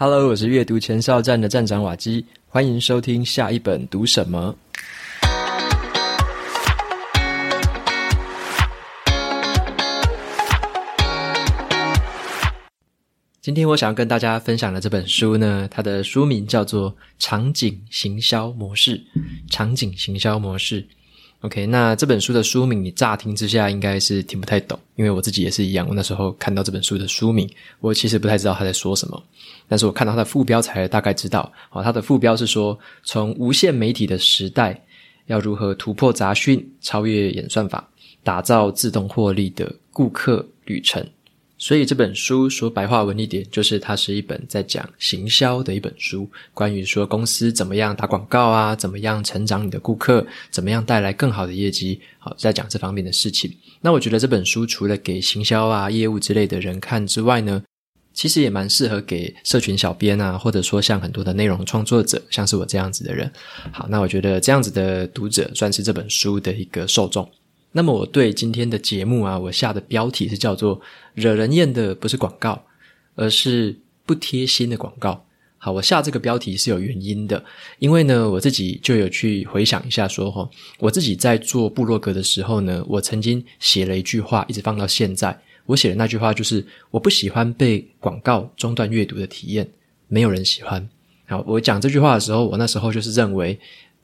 Hello，我是阅读前哨站的站长瓦基，欢迎收听下一本读什么。今天我想要跟大家分享的这本书呢，它的书名叫做《场景行销模式》。场景行销模式。OK，那这本书的书名你乍听之下应该是听不太懂，因为我自己也是一样。我那时候看到这本书的书名，我其实不太知道他在说什么，但是我看到他的副标才大概知道。好，他的副标是说，从无线媒体的时代，要如何突破杂讯，超越演算法，打造自动获利的顾客旅程。所以这本书说白话文一点，就是它是一本在讲行销的一本书，关于说公司怎么样打广告啊，怎么样成长你的顾客，怎么样带来更好的业绩，好，在讲这方面的事情。那我觉得这本书除了给行销啊、业务之类的人看之外呢，其实也蛮适合给社群小编啊，或者说像很多的内容创作者，像是我这样子的人。好，那我觉得这样子的读者算是这本书的一个受众。那么我对今天的节目啊，我下的标题是叫做“惹人厌的不是广告，而是不贴心的广告”。好，我下这个标题是有原因的，因为呢，我自己就有去回想一下说，哈，我自己在做部落格的时候呢，我曾经写了一句话，一直放到现在。我写的那句话就是：我不喜欢被广告中断阅读的体验，没有人喜欢。好，我讲这句话的时候，我那时候就是认为。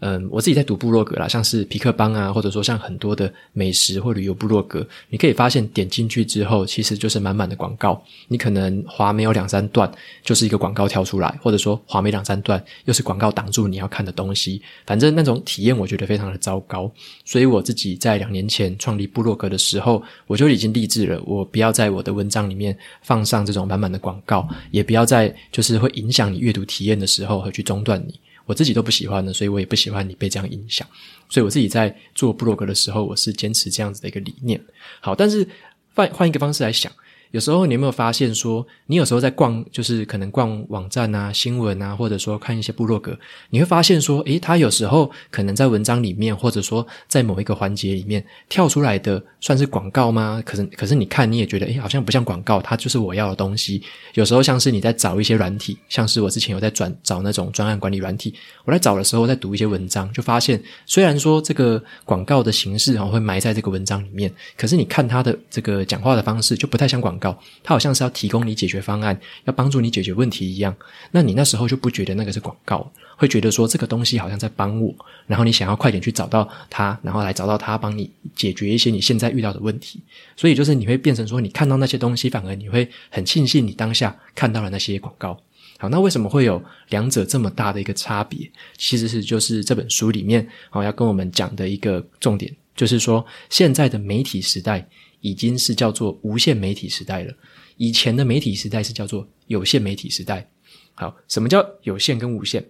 嗯，我自己在读部落格啦，像是皮克邦啊，或者说像很多的美食或旅游部落格，你可以发现点进去之后，其实就是满满的广告。你可能滑没有两三段，就是一个广告跳出来，或者说滑没两三段，又是广告挡住你要看的东西。反正那种体验，我觉得非常的糟糕。所以我自己在两年前创立部落格的时候，我就已经立志了，我不要在我的文章里面放上这种满满的广告，也不要在就是会影响你阅读体验的时候，会去中断你。我自己都不喜欢的，所以我也不喜欢你被这样影响。所以我自己在做布洛格的时候，我是坚持这样子的一个理念。好，但是换换一个方式来想。有时候你有没有发现说，你有时候在逛，就是可能逛网站啊、新闻啊，或者说看一些部落格，你会发现说，诶，他有时候可能在文章里面，或者说在某一个环节里面跳出来的，算是广告吗？可是，可是你看你也觉得，诶，好像不像广告，它就是我要的东西。有时候像是你在找一些软体，像是我之前有在转找那种专案管理软体，我在找的时候在读一些文章，就发现虽然说这个广告的形式哈会埋在这个文章里面，可是你看他的这个讲话的方式就不太像广告。它好像是要提供你解决方案，要帮助你解决问题一样。那你那时候就不觉得那个是广告，会觉得说这个东西好像在帮我，然后你想要快点去找到它，然后来找到它，帮你解决一些你现在遇到的问题。所以就是你会变成说，你看到那些东西，反而你会很庆幸你当下看到了那些广告。好，那为什么会有两者这么大的一个差别？其实是就是这本书里面好要跟我们讲的一个重点，就是说现在的媒体时代。已经是叫做无线媒体时代了。以前的媒体时代是叫做有线媒体时代。好，什么叫有线跟无线？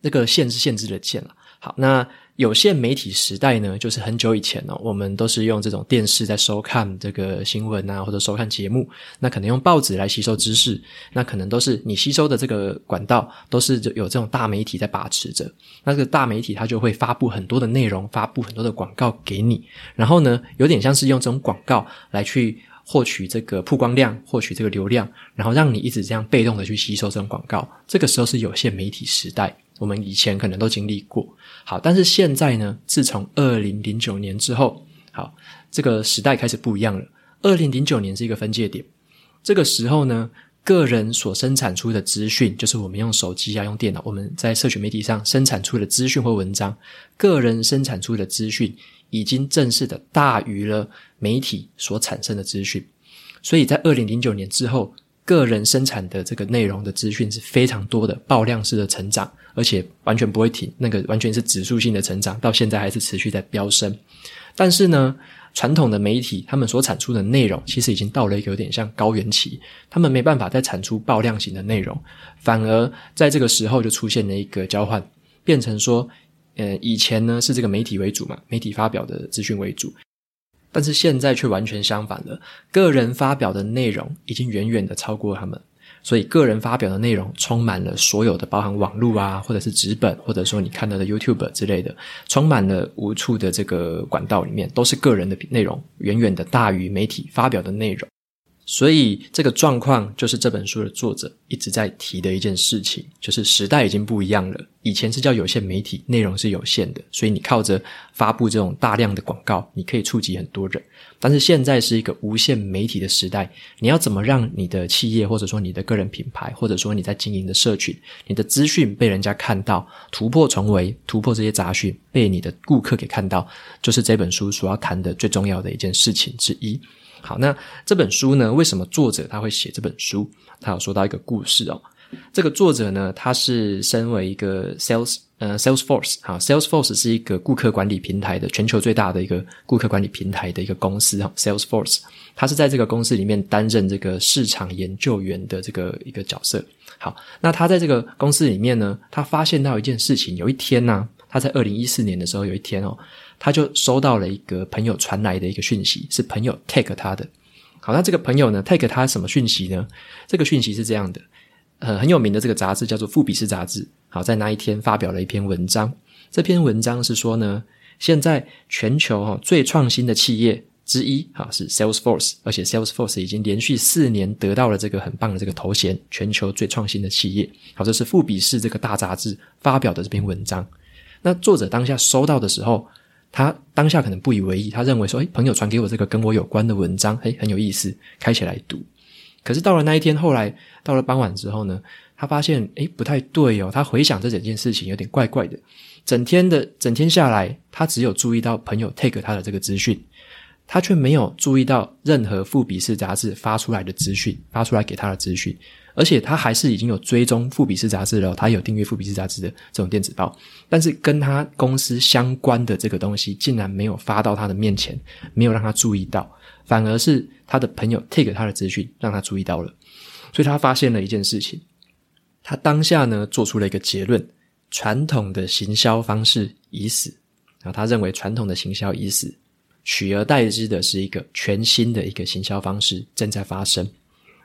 那个线是限制的线了。好，那有线媒体时代呢，就是很久以前哦，我们都是用这种电视在收看这个新闻啊，或者收看节目。那可能用报纸来吸收知识，那可能都是你吸收的这个管道都是有这种大媒体在把持着。那这个大媒体它就会发布很多的内容，发布很多的广告给你。然后呢，有点像是用这种广告来去获取这个曝光量，获取这个流量，然后让你一直这样被动的去吸收这种广告。这个时候是有线媒体时代。我们以前可能都经历过，好，但是现在呢，自从二零零九年之后，好，这个时代开始不一样了。二零零九年是一个分界点，这个时候呢，个人所生产出的资讯，就是我们用手机啊、用电脑，我们在社群媒体上生产出的资讯或文章，个人生产出的资讯已经正式的大于了媒体所产生的资讯，所以在二零零九年之后。个人生产的这个内容的资讯是非常多的，爆量式的成长，而且完全不会停，那个完全是指数性的成长，到现在还是持续在飙升。但是呢，传统的媒体他们所产出的内容，其实已经到了一个有点像高原期，他们没办法再产出爆量型的内容，反而在这个时候就出现了一个交换，变成说，呃，以前呢是这个媒体为主嘛，媒体发表的资讯为主。但是现在却完全相反了，个人发表的内容已经远远的超过他们，所以个人发表的内容充满了所有的，包含网络啊，或者是纸本，或者说你看到的 YouTube 之类的，充满了无处的这个管道里面，都是个人的内容，远远的大于媒体发表的内容。所以这个状况就是这本书的作者一直在提的一件事情，就是时代已经不一样了。以前是叫有线媒体，内容是有限的，所以你靠着发布这种大量的广告，你可以触及很多人。但是现在是一个无线媒体的时代，你要怎么让你的企业，或者说你的个人品牌，或者说你在经营的社群，你的资讯被人家看到，突破重围，突破这些杂讯，被你的顾客给看到，就是这本书所要谈的最重要的一件事情之一。好，那这本书呢？为什么作者他会写这本书？他有说到一个故事哦。这个作者呢，他是身为一个 sales 呃 Salesforce 好，Salesforce 是一个顾客管理平台的全球最大的一个顾客管理平台的一个公司哈，Salesforce，他是在这个公司里面担任这个市场研究员的这个一个角色。好，那他在这个公司里面呢，他发现到一件事情，有一天呢、他在二零一四年的时候，有一天哦。他就收到了一个朋友传来的一个讯息，是朋友 tag 他的。好，那这个朋友呢 tag 他什么讯息呢？这个讯息是这样的，呃，很有名的这个杂志叫做富比士杂志。好，在那一天发表了一篇文章。这篇文章是说呢，现在全球哈最创新的企业之一，哈是 Salesforce，而且 Salesforce 已经连续四年得到了这个很棒的这个头衔，全球最创新的企业。好，这是富比士这个大杂志发表的这篇文章。那作者当下收到的时候。他当下可能不以为意，他认为说：“诶，朋友传给我这个跟我有关的文章，诶，很有意思，开起来读。”可是到了那一天，后来到了傍晚之后呢，他发现诶，不太对哦。他回想这整件事情有点怪怪的。整天的整天下来，他只有注意到朋友 take 他的这个资讯，他却没有注意到任何富比士杂志发出来的资讯，发出来给他的资讯。而且他还是已经有追踪富比士杂志了，他有订阅富比士杂志的这种电子报，但是跟他公司相关的这个东西竟然没有发到他的面前，没有让他注意到，反而是他的朋友 take 他的资讯让他注意到了，所以他发现了一件事情，他当下呢做出了一个结论：传统的行销方式已死，然后他认为传统的行销已死，取而代之的是一个全新的一个行销方式正在发生。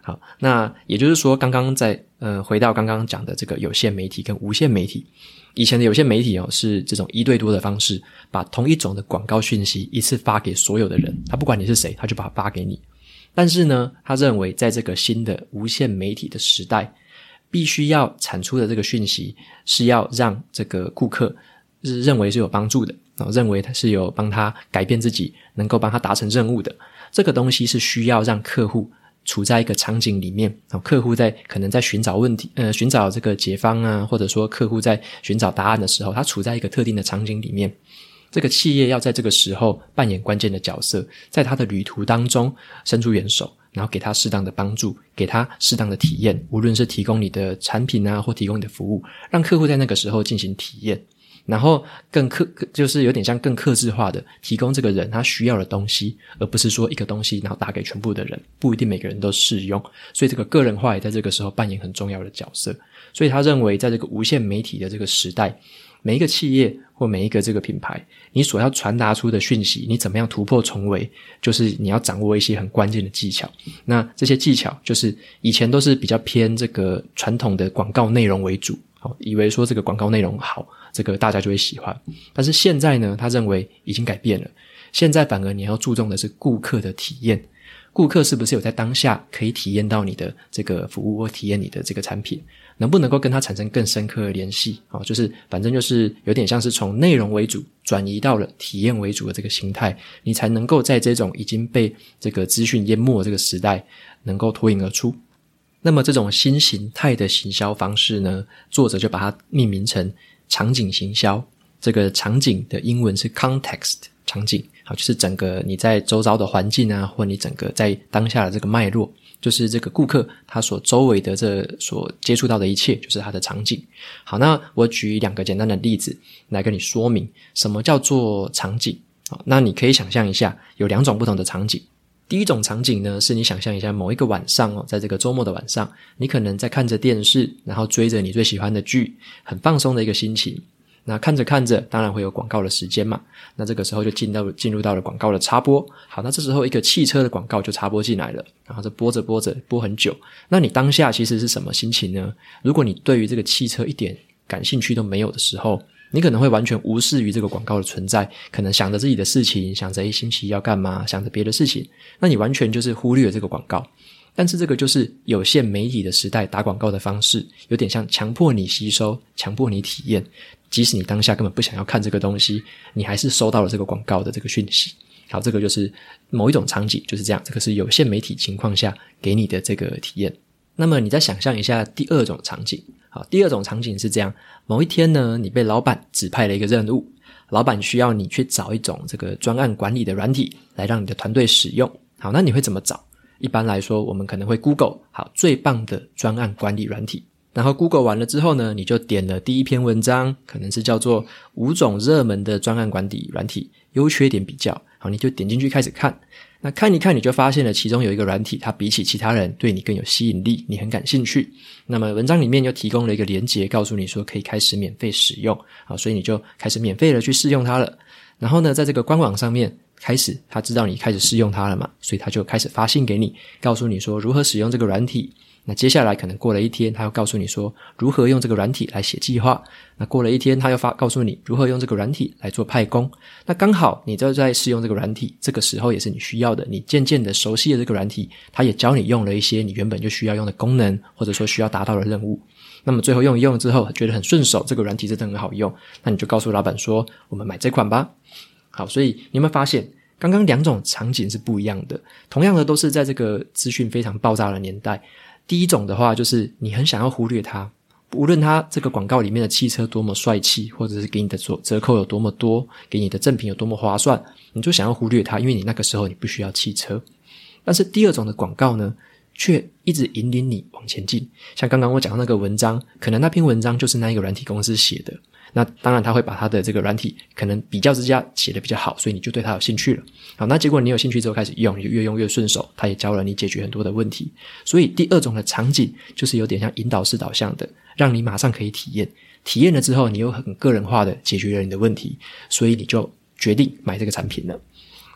好，那也就是说，刚刚在呃，回到刚刚讲的这个有线媒体跟无线媒体，以前的有线媒体哦，是这种一对多的方式，把同一种的广告讯息一次发给所有的人，他不管你是谁，他就把它发给你。但是呢，他认为在这个新的无线媒体的时代，必须要产出的这个讯息是要让这个顾客是认为是有帮助的啊，认为他是有帮他改变自己，能够帮他达成任务的，这个东西是需要让客户。处在一个场景里面，客户在可能在寻找问题，呃，寻找这个解方啊，或者说客户在寻找答案的时候，他处在一个特定的场景里面，这个企业要在这个时候扮演关键的角色，在他的旅途当中伸出援手，然后给他适当的帮助，给他适当的体验，无论是提供你的产品啊，或提供你的服务，让客户在那个时候进行体验。然后更克，就是有点像更克制化的提供这个人他需要的东西，而不是说一个东西然后打给全部的人，不一定每个人都适用。所以这个个人化也在这个时候扮演很重要的角色。所以他认为，在这个无线媒体的这个时代，每一个企业或每一个这个品牌，你所要传达出的讯息，你怎么样突破重围，就是你要掌握一些很关键的技巧。那这些技巧就是以前都是比较偏这个传统的广告内容为主，好，以为说这个广告内容好。这个大家就会喜欢，但是现在呢，他认为已经改变了。现在反而你要注重的是顾客的体验，顾客是不是有在当下可以体验到你的这个服务或体验你的这个产品，能不能够跟他产生更深刻的联系？啊，就是反正就是有点像是从内容为主转移到了体验为主的这个形态，你才能够在这种已经被这个资讯淹没这个时代，能够脱颖而出。那么这种新形态的行销方式呢，作者就把它命名成。场景行销，这个场景的英文是 context 场景，好，就是整个你在周遭的环境啊，或你整个在当下的这个脉络，就是这个顾客他所周围的这所接触到的一切，就是他的场景。好，那我举两个简单的例子来跟你说明什么叫做场景。好，那你可以想象一下，有两种不同的场景。第一种场景呢，是你想象一下某一个晚上哦，在这个周末的晚上，你可能在看着电视，然后追着你最喜欢的剧，很放松的一个心情。那看着看着，当然会有广告的时间嘛。那这个时候就进到进入到了广告的插播。好，那这时候一个汽车的广告就插播进来了，然后这播着播着播很久。那你当下其实是什么心情呢？如果你对于这个汽车一点感兴趣都没有的时候，你可能会完全无视于这个广告的存在，可能想着自己的事情，想着一星期要干嘛，想着别的事情，那你完全就是忽略了这个广告。但是这个就是有限媒体的时代打广告的方式，有点像强迫你吸收、强迫你体验，即使你当下根本不想要看这个东西，你还是收到了这个广告的这个讯息。好，这个就是某一种场景，就是这样。这个是有限媒体情况下给你的这个体验。那么你再想象一下第二种场景。好，第二种场景是这样：某一天呢，你被老板指派了一个任务，老板需要你去找一种这个专案管理的软体来让你的团队使用。好，那你会怎么找？一般来说，我们可能会 Google 好最棒的专案管理软体，然后 Google 完了之后呢，你就点了第一篇文章，可能是叫做五种热门的专案管理软体优缺点比较。好，你就点进去开始看。那看一看，你就发现了其中有一个软体，它比起其他人对你更有吸引力，你很感兴趣。那么文章里面又提供了一个连结，告诉你说可以开始免费使用。好，所以你就开始免费的去试用它了。然后呢，在这个官网上面开始，他知道你开始试用它了嘛，所以他就开始发信给你，告诉你说如何使用这个软体。那接下来可能过了一天，他又告诉你说如何用这个软体来写计划。那过了一天，他又发告诉你如何用这个软体来做派工。那刚好你就在试用这个软体，这个时候也是你需要的。你渐渐的熟悉了这个软体，他也教你用了一些你原本就需要用的功能，或者说需要达到的任务。那么最后用一用之后，觉得很顺手，这个软体真的很好用，那你就告诉老板说我们买这款吧。好，所以你有没有发现，刚刚两种场景是不一样的？同样的，都是在这个资讯非常爆炸的年代。第一种的话，就是你很想要忽略它，无论它这个广告里面的汽车多么帅气，或者是给你的折折扣有多么多，给你的赠品有多么划算，你就想要忽略它，因为你那个时候你不需要汽车。但是第二种的广告呢，却一直引领你往前进。像刚刚我讲的那个文章，可能那篇文章就是那一个软体公司写的。那当然，他会把他的这个软体可能比较之下写得比较好，所以你就对他有兴趣了。好，那结果你有兴趣之后开始用，你就越用越顺手，他也教了你解决很多的问题。所以第二种的场景就是有点像引导式导向的，让你马上可以体验，体验了之后你又很个人化的解决了你的问题，所以你就决定买这个产品了。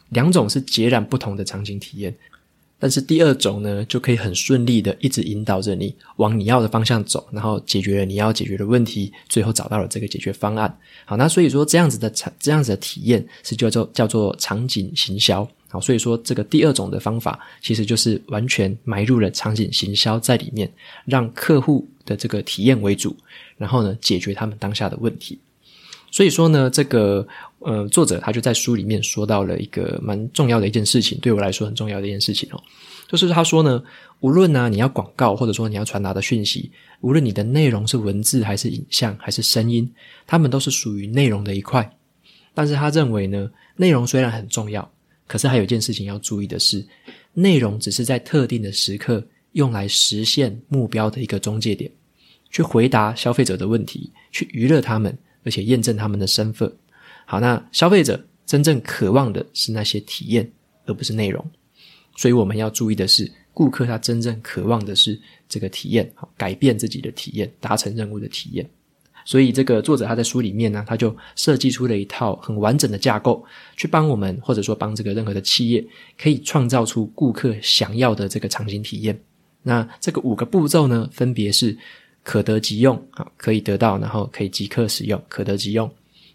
两种是截然不同的场景体验。但是第二种呢，就可以很顺利的一直引导着你往你要的方向走，然后解决了你要解决的问题，最后找到了这个解决方案。好，那所以说这样子的场，这样子的体验是叫做叫做场景行销。好，所以说这个第二种的方法，其实就是完全埋入了场景行销在里面，让客户的这个体验为主，然后呢，解决他们当下的问题。所以说呢，这个呃，作者他就在书里面说到了一个蛮重要的一件事情，对我来说很重要的一件事情哦，就是他说呢，无论呢、你要广告，或者说你要传达的讯息，无论你的内容是文字还是影像还是声音，他们都是属于内容的一块。但是他认为呢，内容虽然很重要，可是还有一件事情要注意的是，内容只是在特定的时刻用来实现目标的一个中介点，去回答消费者的问题，去娱乐他们。而且验证他们的身份。好，那消费者真正渴望的是那些体验，而不是内容。所以我们要注意的是，顾客他真正渴望的是这个体验，好，改变自己的体验，达成任务的体验。所以这个作者他在书里面呢，他就设计出了一套很完整的架构，去帮我们，或者说帮这个任何的企业，可以创造出顾客想要的这个场景体验。那这个五个步骤呢，分别是。可得即用，好，可以得到，然后可以即刻使用，可得即用。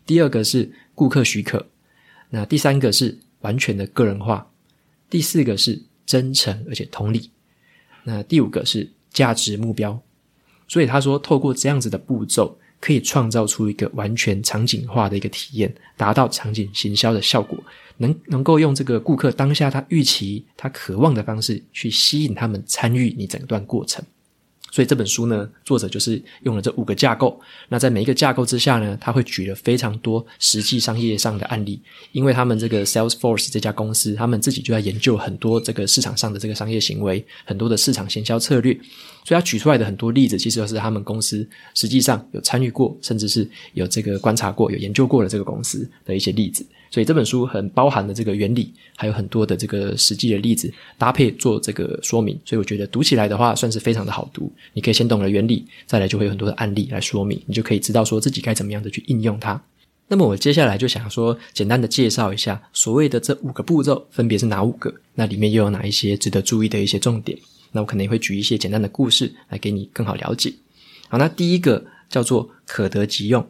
第二个是顾客许可，那第三个是完全的个人化，第四个是真诚而且同理，那第五个是价值目标。所以他说，透过这样子的步骤，可以创造出一个完全场景化的一个体验，达到场景行销的效果，能能够用这个顾客当下他预期、他渴望的方式，去吸引他们参与你整段过程。所以这本书呢，作者就是用了这五个架构。那在每一个架构之下呢，他会举了非常多实际商业上的案例，因为他们这个 Salesforce 这家公司，他们自己就在研究很多这个市场上的这个商业行为，很多的市场行销策略。所以他举出来的很多例子，其实都是他们公司实际上有参与过，甚至是有这个观察过、有研究过的这个公司的一些例子。所以这本书很包含的这个原理，还有很多的这个实际的例子搭配做这个说明，所以我觉得读起来的话算是非常的好读。你可以先懂了原理，再来就会有很多的案例来说明，你就可以知道说自己该怎么样的去应用它。那么我接下来就想说，简单的介绍一下所谓的这五个步骤分别是哪五个，那里面又有哪一些值得注意的一些重点？那我可能也会举一些简单的故事来给你更好了解。好，那第一个叫做可得即用。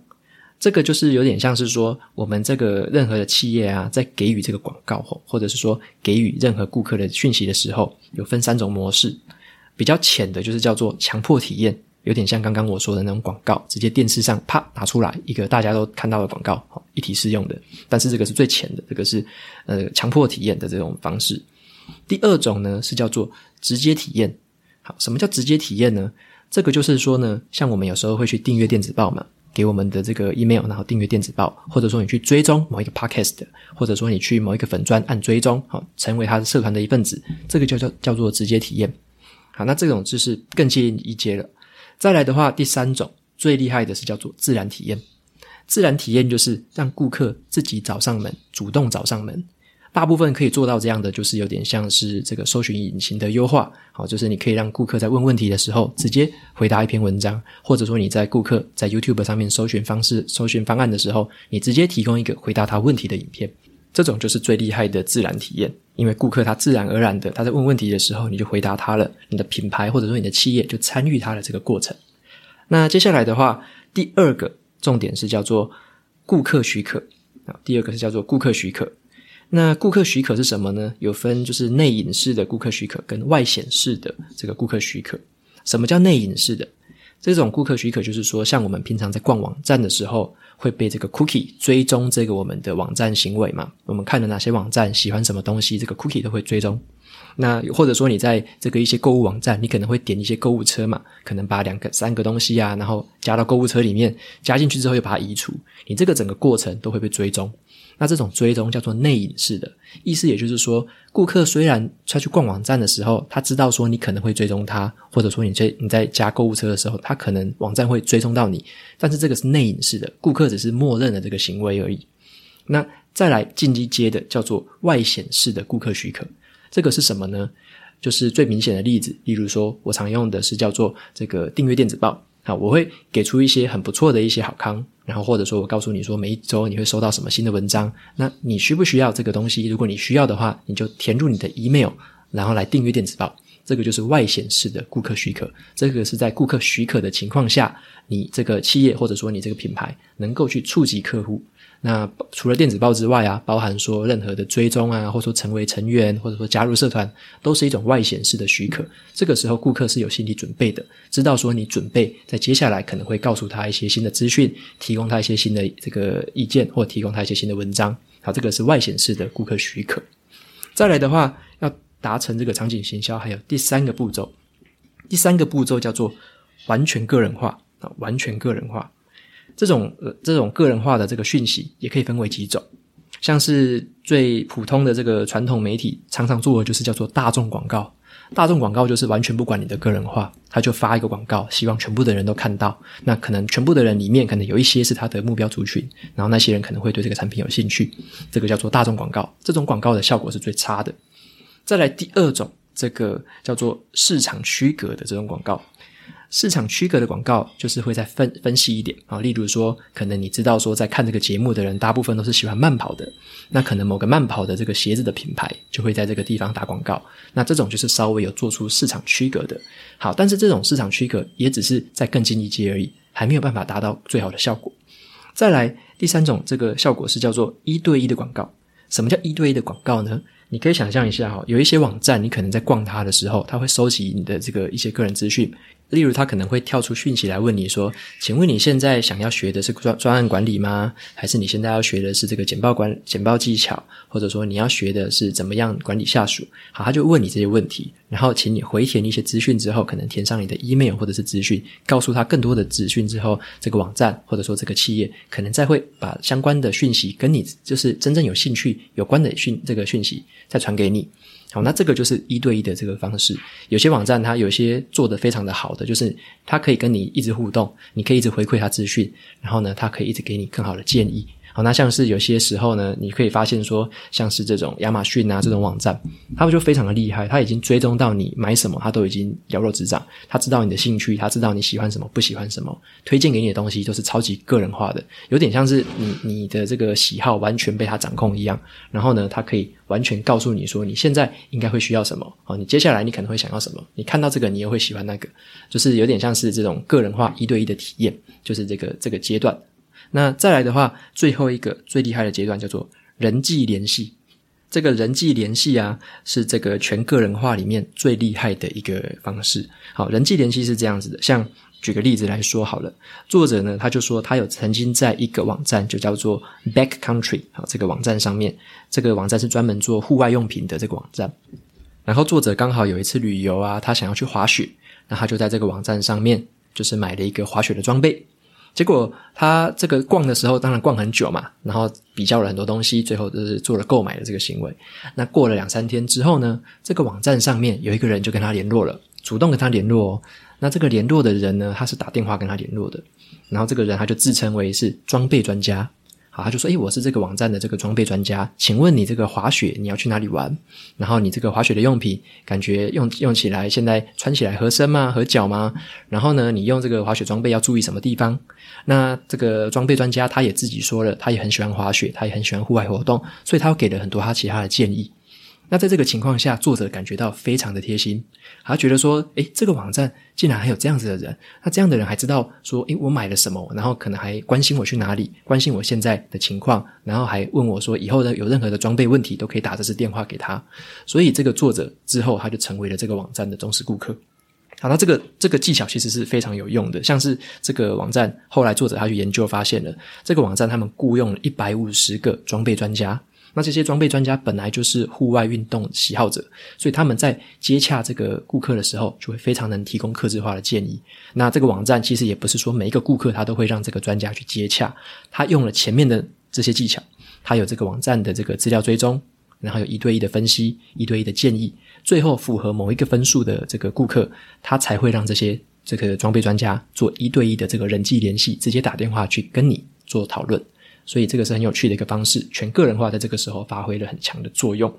这个就是有点像是说，我们这个任何的企业啊，在给予这个广告或或者是说给予任何顾客的讯息的时候，有分三种模式。比较浅的就是叫做强迫体验，有点像刚刚我说的那种广告，直接电视上啪拿出来一个大家都看到的广告，一体适用的。但是这个是最浅的，这个是呃强迫体验的这种方式。第二种呢是叫做直接体验。好，什么叫直接体验呢？这个就是说呢，像我们有时候会去订阅电子报嘛。给我们的这个 email，然后订阅电子报，或者说你去追踪某一个 podcast，或者说你去某一个粉专按追踪，好，成为他的社团的一份子，这个就叫叫做直接体验。好，那这种就是更接近一阶了。再来的话，第三种最厉害的是叫做自然体验。自然体验就是让顾客自己找上门，主动找上门。大部分可以做到这样的，就是有点像是这个搜寻引擎的优化，好，就是你可以让顾客在问问题的时候直接回答一篇文章，或者说你在顾客在 YouTube 上面搜寻方式、搜寻方案的时候，你直接提供一个回答他问题的影片，这种就是最厉害的自然体验，因为顾客他自然而然的他在问问题的时候，你就回答他了，你的品牌或者说你的企业就参与他的这个过程。那接下来的话，第二个重点是叫做顾客许可啊，第二个是叫做顾客许可。那顾客许可是什么呢？有分就是内隐式的顾客许可跟外显式的这个顾客许可。什么叫内隐式的？这种顾客许可就是说，像我们平常在逛网站的时候，会被这个 cookie 追踪这个我们的网站行为嘛？我们看了哪些网站，喜欢什么东西，这个 cookie 都会追踪。那或者说你在这个一些购物网站，你可能会点一些购物车嘛？可能把两个、三个东西啊，然后加到购物车里面，加进去之后又把它移除，你这个整个过程都会被追踪。那这种追踪叫做内隐式的，意思也就是说，顾客虽然他去逛网站的时候，他知道说你可能会追踪他，或者说你在你在加购物车的时候，他可能网站会追踪到你，但是这个是内隐式的，顾客只是默认了这个行为而已。那再来进一阶的叫做外显式的顾客许可，这个是什么呢？就是最明显的例子，例如说我常用的是叫做这个订阅电子报。好，我会给出一些很不错的一些好康，然后或者说我告诉你说每一周你会收到什么新的文章，那你需不需要这个东西？如果你需要的话，你就填入你的 email，然后来订阅电子报。这个就是外显式的顾客许可，这个是在顾客许可的情况下，你这个企业或者说你这个品牌能够去触及客户。那除了电子报之外啊，包含说任何的追踪啊，或者说成为成员，或者说加入社团，都是一种外显式的许可。这个时候，顾客是有心理准备的，知道说你准备在接下来可能会告诉他一些新的资讯，提供他一些新的这个意见，或提供他一些新的文章。好，这个是外显式的顾客许可。再来的话，要达成这个场景行销，还有第三个步骤。第三个步骤叫做完全个人化啊，完全个人化。这种呃，这种个人化的这个讯息也可以分为几种，像是最普通的这个传统媒体常常做的就是叫做大众广告。大众广告就是完全不管你的个人化，他就发一个广告，希望全部的人都看到。那可能全部的人里面，可能有一些是他的目标族群，然后那些人可能会对这个产品有兴趣。这个叫做大众广告，这种广告的效果是最差的。再来第二种，这个叫做市场区隔的这种广告。市场区隔的广告就是会再分分析一点啊，例如说，可能你知道说，在看这个节目的人大部分都是喜欢慢跑的，那可能某个慢跑的这个鞋子的品牌就会在这个地方打广告，那这种就是稍微有做出市场区隔的。好，但是这种市场区隔也只是在更进一阶而已，还没有办法达到最好的效果。再来第三种，这个效果是叫做一对一的广告。什么叫一对一的广告呢？你可以想象一下哈，有一些网站，你可能在逛它的时候，它会收集你的这个一些个人资讯。例如，他可能会跳出讯息来问你说：“请问你现在想要学的是专专案管理吗？还是你现在要学的是这个简报管简报技巧？或者说你要学的是怎么样管理下属？”好，他就问你这些问题，然后请你回填一些资讯之后，可能填上你的 email 或者是资讯，告诉他更多的资讯之后，这个网站或者说这个企业可能再会把相关的讯息跟你就是真正有兴趣有关的讯这个讯息再传给你。好，那这个就是一对一的这个方式。有些网站它有些做的非常的好的，就是它可以跟你一直互动，你可以一直回馈它资讯，然后呢，它可以一直给你更好的建议。好，那像是有些时候呢，你可以发现说，像是这种亚马逊啊这种网站，他们就非常的厉害，他已经追踪到你买什么，他都已经了若指掌，他知道你的兴趣，他知道你喜欢什么，不喜欢什么，推荐给你的东西都是超级个人化的，有点像是你你的这个喜好完全被他掌控一样。然后呢，他可以完全告诉你说，你现在应该会需要什么，哦，你接下来你可能会想要什么，你看到这个你又会喜欢那个，就是有点像是这种个人化一对一的体验，就是这个这个阶段。那再来的话，最后一个最厉害的阶段叫做人际联系。这个人际联系啊，是这个全个人化里面最厉害的一个方式。好，人际联系是这样子的，像举个例子来说好了，作者呢，他就说他有曾经在一个网站，就叫做 Backcountry，好，这个网站上面，这个网站是专门做户外用品的这个网站。然后作者刚好有一次旅游啊，他想要去滑雪，那他就在这个网站上面，就是买了一个滑雪的装备。结果他这个逛的时候，当然逛很久嘛，然后比较了很多东西，最后就是做了购买的这个行为。那过了两三天之后呢，这个网站上面有一个人就跟他联络了，主动跟他联络哦。那这个联络的人呢，他是打电话跟他联络的，然后这个人他就自称为是装备专家。好，他就说：“诶，我是这个网站的这个装备专家，请问你这个滑雪你要去哪里玩？然后你这个滑雪的用品感觉用用起来现在穿起来合身吗？合脚吗？然后呢，你用这个滑雪装备要注意什么地方？那这个装备专家他也自己说了，他也很喜欢滑雪，他也很喜欢户外活动，所以他给了很多他其他的建议。”那在这个情况下，作者感觉到非常的贴心，他觉得说，诶，这个网站竟然还有这样子的人，那这样的人还知道说，诶，我买了什么，然后可能还关心我去哪里，关心我现在的情况，然后还问我说，以后呢有任何的装备问题都可以打这支电话给他。所以这个作者之后他就成为了这个网站的忠实顾客。好，那这个这个技巧其实是非常有用的，像是这个网站后来作者他去研究发现了，这个网站他们雇佣了一百五十个装备专家。那这些装备专家本来就是户外运动喜好者，所以他们在接洽这个顾客的时候，就会非常能提供客制化的建议。那这个网站其实也不是说每一个顾客他都会让这个专家去接洽，他用了前面的这些技巧，他有这个网站的这个资料追踪，然后有一对一的分析，一对一的建议，最后符合某一个分数的这个顾客，他才会让这些这个装备专家做一对一的这个人际联系，直接打电话去跟你做讨论。所以这个是很有趣的一个方式，全个人化在这个时候发挥了很强的作用。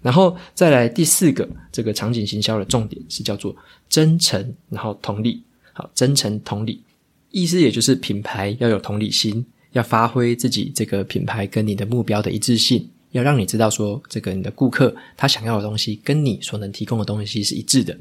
然后再来第四个，这个场景行销的重点是叫做真诚，然后同理。好，真诚同理，意思也就是品牌要有同理心，要发挥自己这个品牌跟你的目标的一致性，要让你知道说，这个你的顾客他想要的东西跟你所能提供的东西是一致的。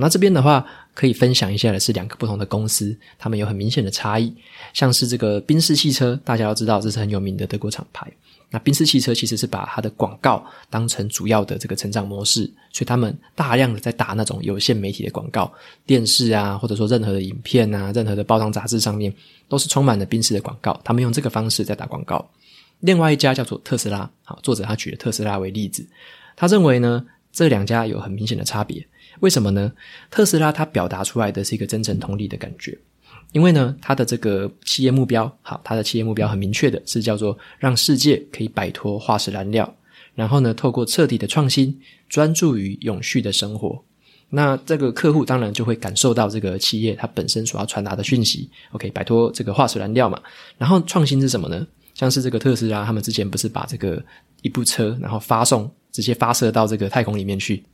那这边的话可以分享一下的是两个不同的公司，他们有很明显的差异。像是这个宾士汽车，大家要知道这是很有名的德国厂牌。那宾士汽车其实是把它的广告当成主要的这个成长模式，所以他们大量的在打那种有线媒体的广告，电视啊，或者说任何的影片啊，任何的报章杂志上面都是充满了宾士的广告。他们用这个方式在打广告。另外一家叫做特斯拉，好，作者他举了特斯拉为例子，他认为呢，这两家有很明显的差别。为什么呢？特斯拉它表达出来的是一个真诚同理的感觉，因为呢，它的这个企业目标，好，它的企业目标很明确的是叫做让世界可以摆脱化石燃料，然后呢，透过彻底的创新，专注于永续的生活。那这个客户当然就会感受到这个企业它本身所要传达的讯息，OK，摆脱这个化石燃料嘛。然后创新是什么呢？像是这个特斯拉，他们之前不是把这个一部车，然后发送直接发射到这个太空里面去。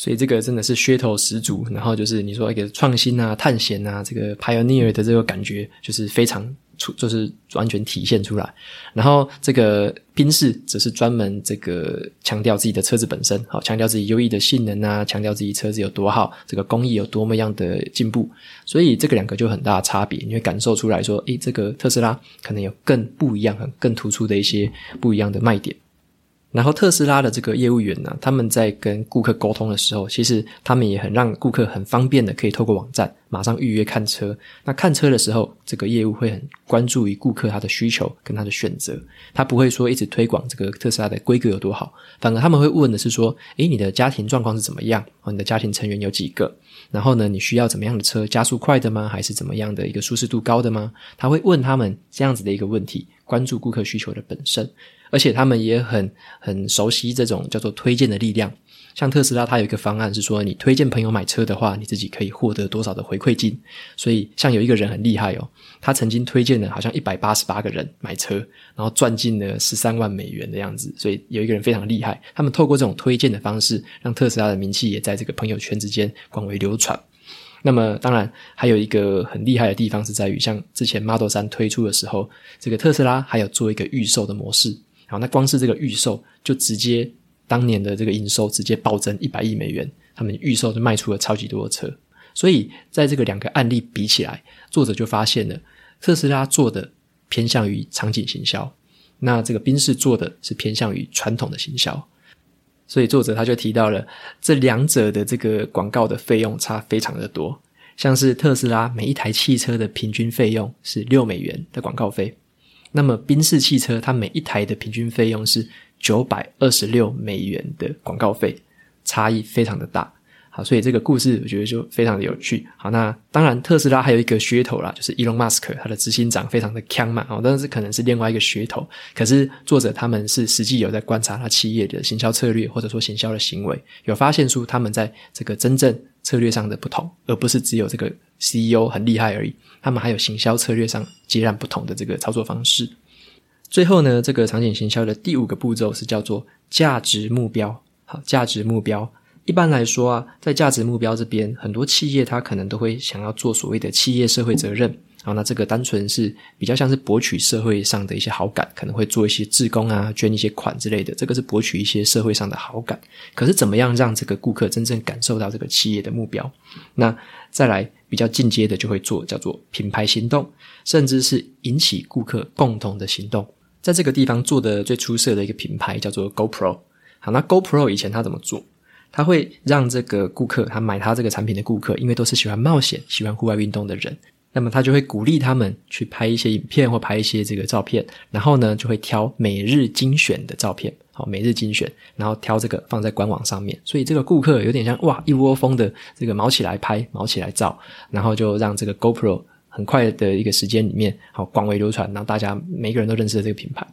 所以这个真的是噱头十足，然后就是你说一个创新啊、探险啊，这个 pioneer 的这个感觉就是非常出，就是完全体现出来。然后这个宾士则是专门这个强调自己的车子本身，好强调自己优异的性能啊，强调自己车子有多好，这个工艺有多么样的进步。所以这个两个就很大的差别，你会感受出来说，诶，这个特斯拉可能有更不一样、更突出的一些不一样的卖点。然后特斯拉的这个业务员呢，他们在跟顾客沟通的时候，其实他们也很让顾客很方便的可以透过网站马上预约看车。那看车的时候，这个业务会很关注于顾客他的需求跟他的选择，他不会说一直推广这个特斯拉的规格有多好，反而他们会问的是说，诶，你的家庭状况是怎么样？哦，你的家庭成员有几个？然后呢，你需要怎么样的车？加速快的吗？还是怎么样的一个舒适度高的吗？他会问他们这样子的一个问题，关注顾客需求的本身。而且他们也很很熟悉这种叫做推荐的力量，像特斯拉，它有一个方案是说，你推荐朋友买车的话，你自己可以获得多少的回馈金。所以，像有一个人很厉害哦，他曾经推荐了好像一百八十八个人买车，然后赚进了十三万美元的样子。所以有一个人非常厉害，他们透过这种推荐的方式，让特斯拉的名气也在这个朋友圈之间广为流传。那么，当然还有一个很厉害的地方是在于，像之前 Model 3推出的时候，这个特斯拉还有做一个预售的模式。好，那光是这个预售就直接当年的这个营收直接暴增一百亿美元，他们预售就卖出了超级多的车，所以在这个两个案例比起来，作者就发现了特斯拉做的偏向于场景行销，那这个宾士做的是偏向于传统的行销。所以作者他就提到了这两者的这个广告的费用差非常的多，像是特斯拉每一台汽车的平均费用是六美元的广告费，那么宾士汽车它每一台的平均费用是九百二十六美元的广告费，差异非常的大。好，所以这个故事我觉得就非常的有趣。好，那当然特斯拉还有一个噱头啦，就是 Elon Musk 他的执行长非常的强嘛，哦，但是可能是另外一个噱头。可是作者他们是实际有在观察他企业的行销策略，或者说行销的行为，有发现出他们在这个真正策略上的不同，而不是只有这个 CEO 很厉害而已。他们还有行销策略上截然不同的这个操作方式。最后呢，这个场景行销的第五个步骤是叫做价值目标。好，价值目标。一般来说啊，在价值目标这边，很多企业它可能都会想要做所谓的企业社会责任。好，那这个单纯是比较像是博取社会上的一些好感，可能会做一些志工啊，捐一些款之类的，这个是博取一些社会上的好感。可是怎么样让这个顾客真正感受到这个企业的目标？那再来比较进阶的就会做叫做品牌行动，甚至是引起顾客共同的行动。在这个地方做的最出色的一个品牌叫做 GoPro。好，那 GoPro 以前它怎么做？他会让这个顾客，他买他这个产品的顾客，因为都是喜欢冒险、喜欢户外运动的人，那么他就会鼓励他们去拍一些影片或拍一些这个照片，然后呢，就会挑每日精选的照片，好，每日精选，然后挑这个放在官网上面，所以这个顾客有点像哇，一窝蜂的这个毛起来拍、毛起来照，然后就让这个 GoPro 很快的一个时间里面，好广为流传，让大家每个人都认识了这个品牌。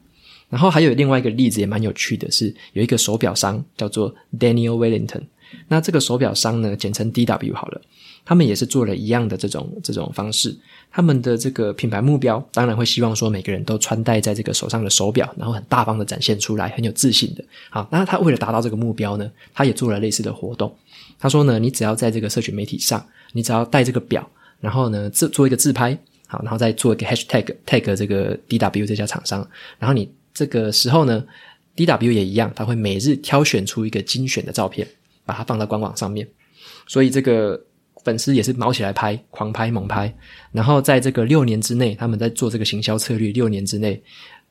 然后还有另外一个例子也蛮有趣的是，有一个手表商叫做 Daniel Wellington。那这个手表商呢，简称 DW 好了，他们也是做了一样的这种这种方式。他们的这个品牌目标，当然会希望说每个人都穿戴在这个手上的手表，然后很大方的展现出来，很有自信的。好，那他为了达到这个目标呢，他也做了类似的活动。他说呢，你只要在这个社群媒体上，你只要戴这个表，然后呢自做一个自拍，好，然后再做一个 hashtag tag 这个 DW 这家厂商，然后你。这个时候呢，DW 也一样，他会每日挑选出一个精选的照片，把它放到官网上面。所以这个粉丝也是卯起来拍，狂拍猛拍。然后在这个六年之内，他们在做这个行销策略。六年之内，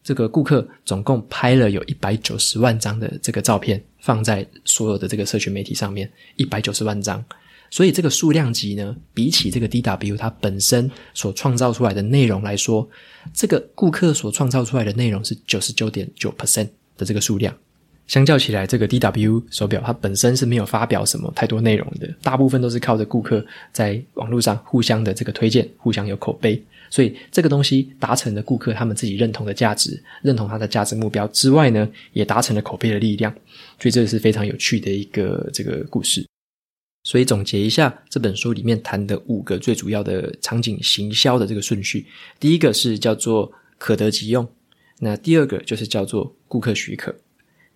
这个顾客总共拍了有一百九十万张的这个照片，放在所有的这个社群媒体上面，一百九十万张。所以这个数量级呢，比起这个 DW 它本身所创造出来的内容来说，这个顾客所创造出来的内容是九十九点九 percent 的这个数量。相较起来，这个 DW 手表它本身是没有发表什么太多内容的，大部分都是靠着顾客在网络上互相的这个推荐，互相有口碑。所以这个东西达成了顾客他们自己认同的价值，认同它的价值目标之外呢，也达成了口碑的力量。所以这是非常有趣的一个这个故事。所以总结一下这本书里面谈的五个最主要的场景行销的这个顺序，第一个是叫做可得即用，那第二个就是叫做顾客许可，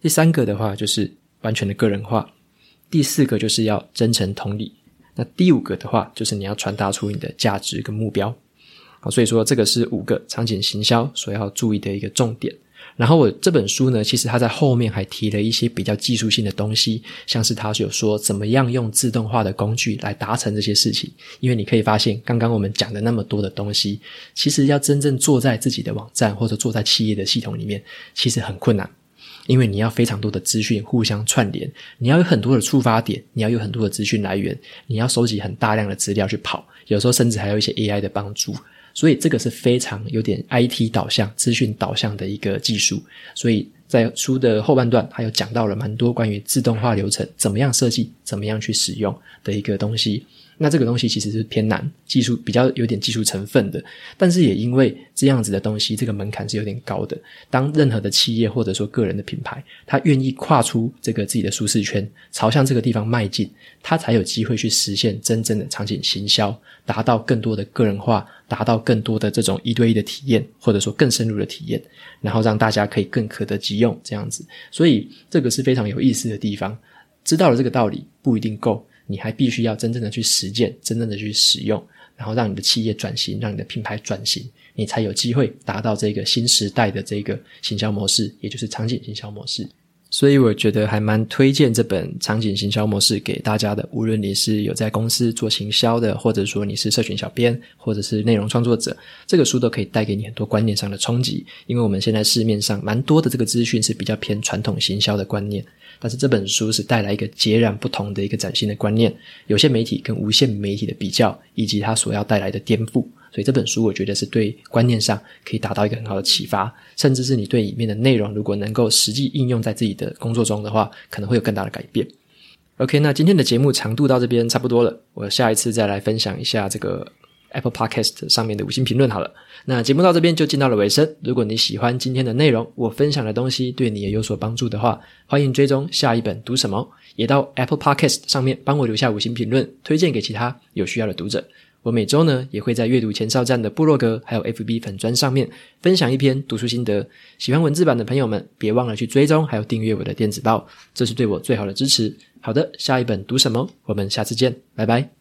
第三个的话就是完全的个人化，第四个就是要真诚同理，那第五个的话就是你要传达出你的价值跟目标。好，所以说这个是五个场景行销所要注意的一个重点。然后我这本书呢，其实它在后面还提了一些比较技术性的东西，像是它有说怎么样用自动化的工具来达成这些事情。因为你可以发现，刚刚我们讲的那么多的东西，其实要真正做在自己的网站或者做在企业的系统里面，其实很困难，因为你要非常多的资讯互相串联，你要有很多的触发点，你要有很多的资讯来源，你要收集很大量的资料去跑，有时候甚至还有一些 AI 的帮助。所以这个是非常有点 IT 导向、资讯导向的一个技术。所以在书的后半段，还有讲到了蛮多关于自动化流程怎么样设计、怎么样去使用的一个东西。那这个东西其实是偏难，技术比较有点技术成分的，但是也因为这样子的东西，这个门槛是有点高的。当任何的企业或者说个人的品牌，他愿意跨出这个自己的舒适圈，朝向这个地方迈进，他才有机会去实现真正的场景行销，达到更多的个人化，达到更多的这种一对一的体验，或者说更深入的体验，然后让大家可以更可得即用这样子。所以这个是非常有意思的地方。知道了这个道理不一定够。你还必须要真正的去实践，真正的去使用，然后让你的企业转型，让你的品牌转型，你才有机会达到这个新时代的这个行销模式，也就是场景行销模式。所以我觉得还蛮推荐这本场景行销模式给大家的。无论你是有在公司做行销的，或者说你是社群小编，或者是内容创作者，这个书都可以带给你很多观念上的冲击。因为我们现在市面上蛮多的这个资讯是比较偏传统行销的观念，但是这本书是带来一个截然不同的一个崭新的观念，有线媒体跟无线媒体的比较，以及它所要带来的颠覆。所以这本书我觉得是对观念上可以达到一个很好的启发，甚至是你对里面的内容如果能够实际应用在自己的工作中的话，可能会有更大的改变。OK，那今天的节目长度到这边差不多了，我下一次再来分享一下这个 Apple Podcast 上面的五星评论好了。那节目到这边就进到了尾声，如果你喜欢今天的内容，我分享的东西对你也有所帮助的话，欢迎追踪下一本读什么，也到 Apple Podcast 上面帮我留下五星评论，推荐给其他有需要的读者。我每周呢也会在阅读前哨站的部落格还有 FB 粉砖上面分享一篇读书心得，喜欢文字版的朋友们别忘了去追踪还有订阅我的电子报，这是对我最好的支持。好的，下一本读什么？我们下次见，拜拜。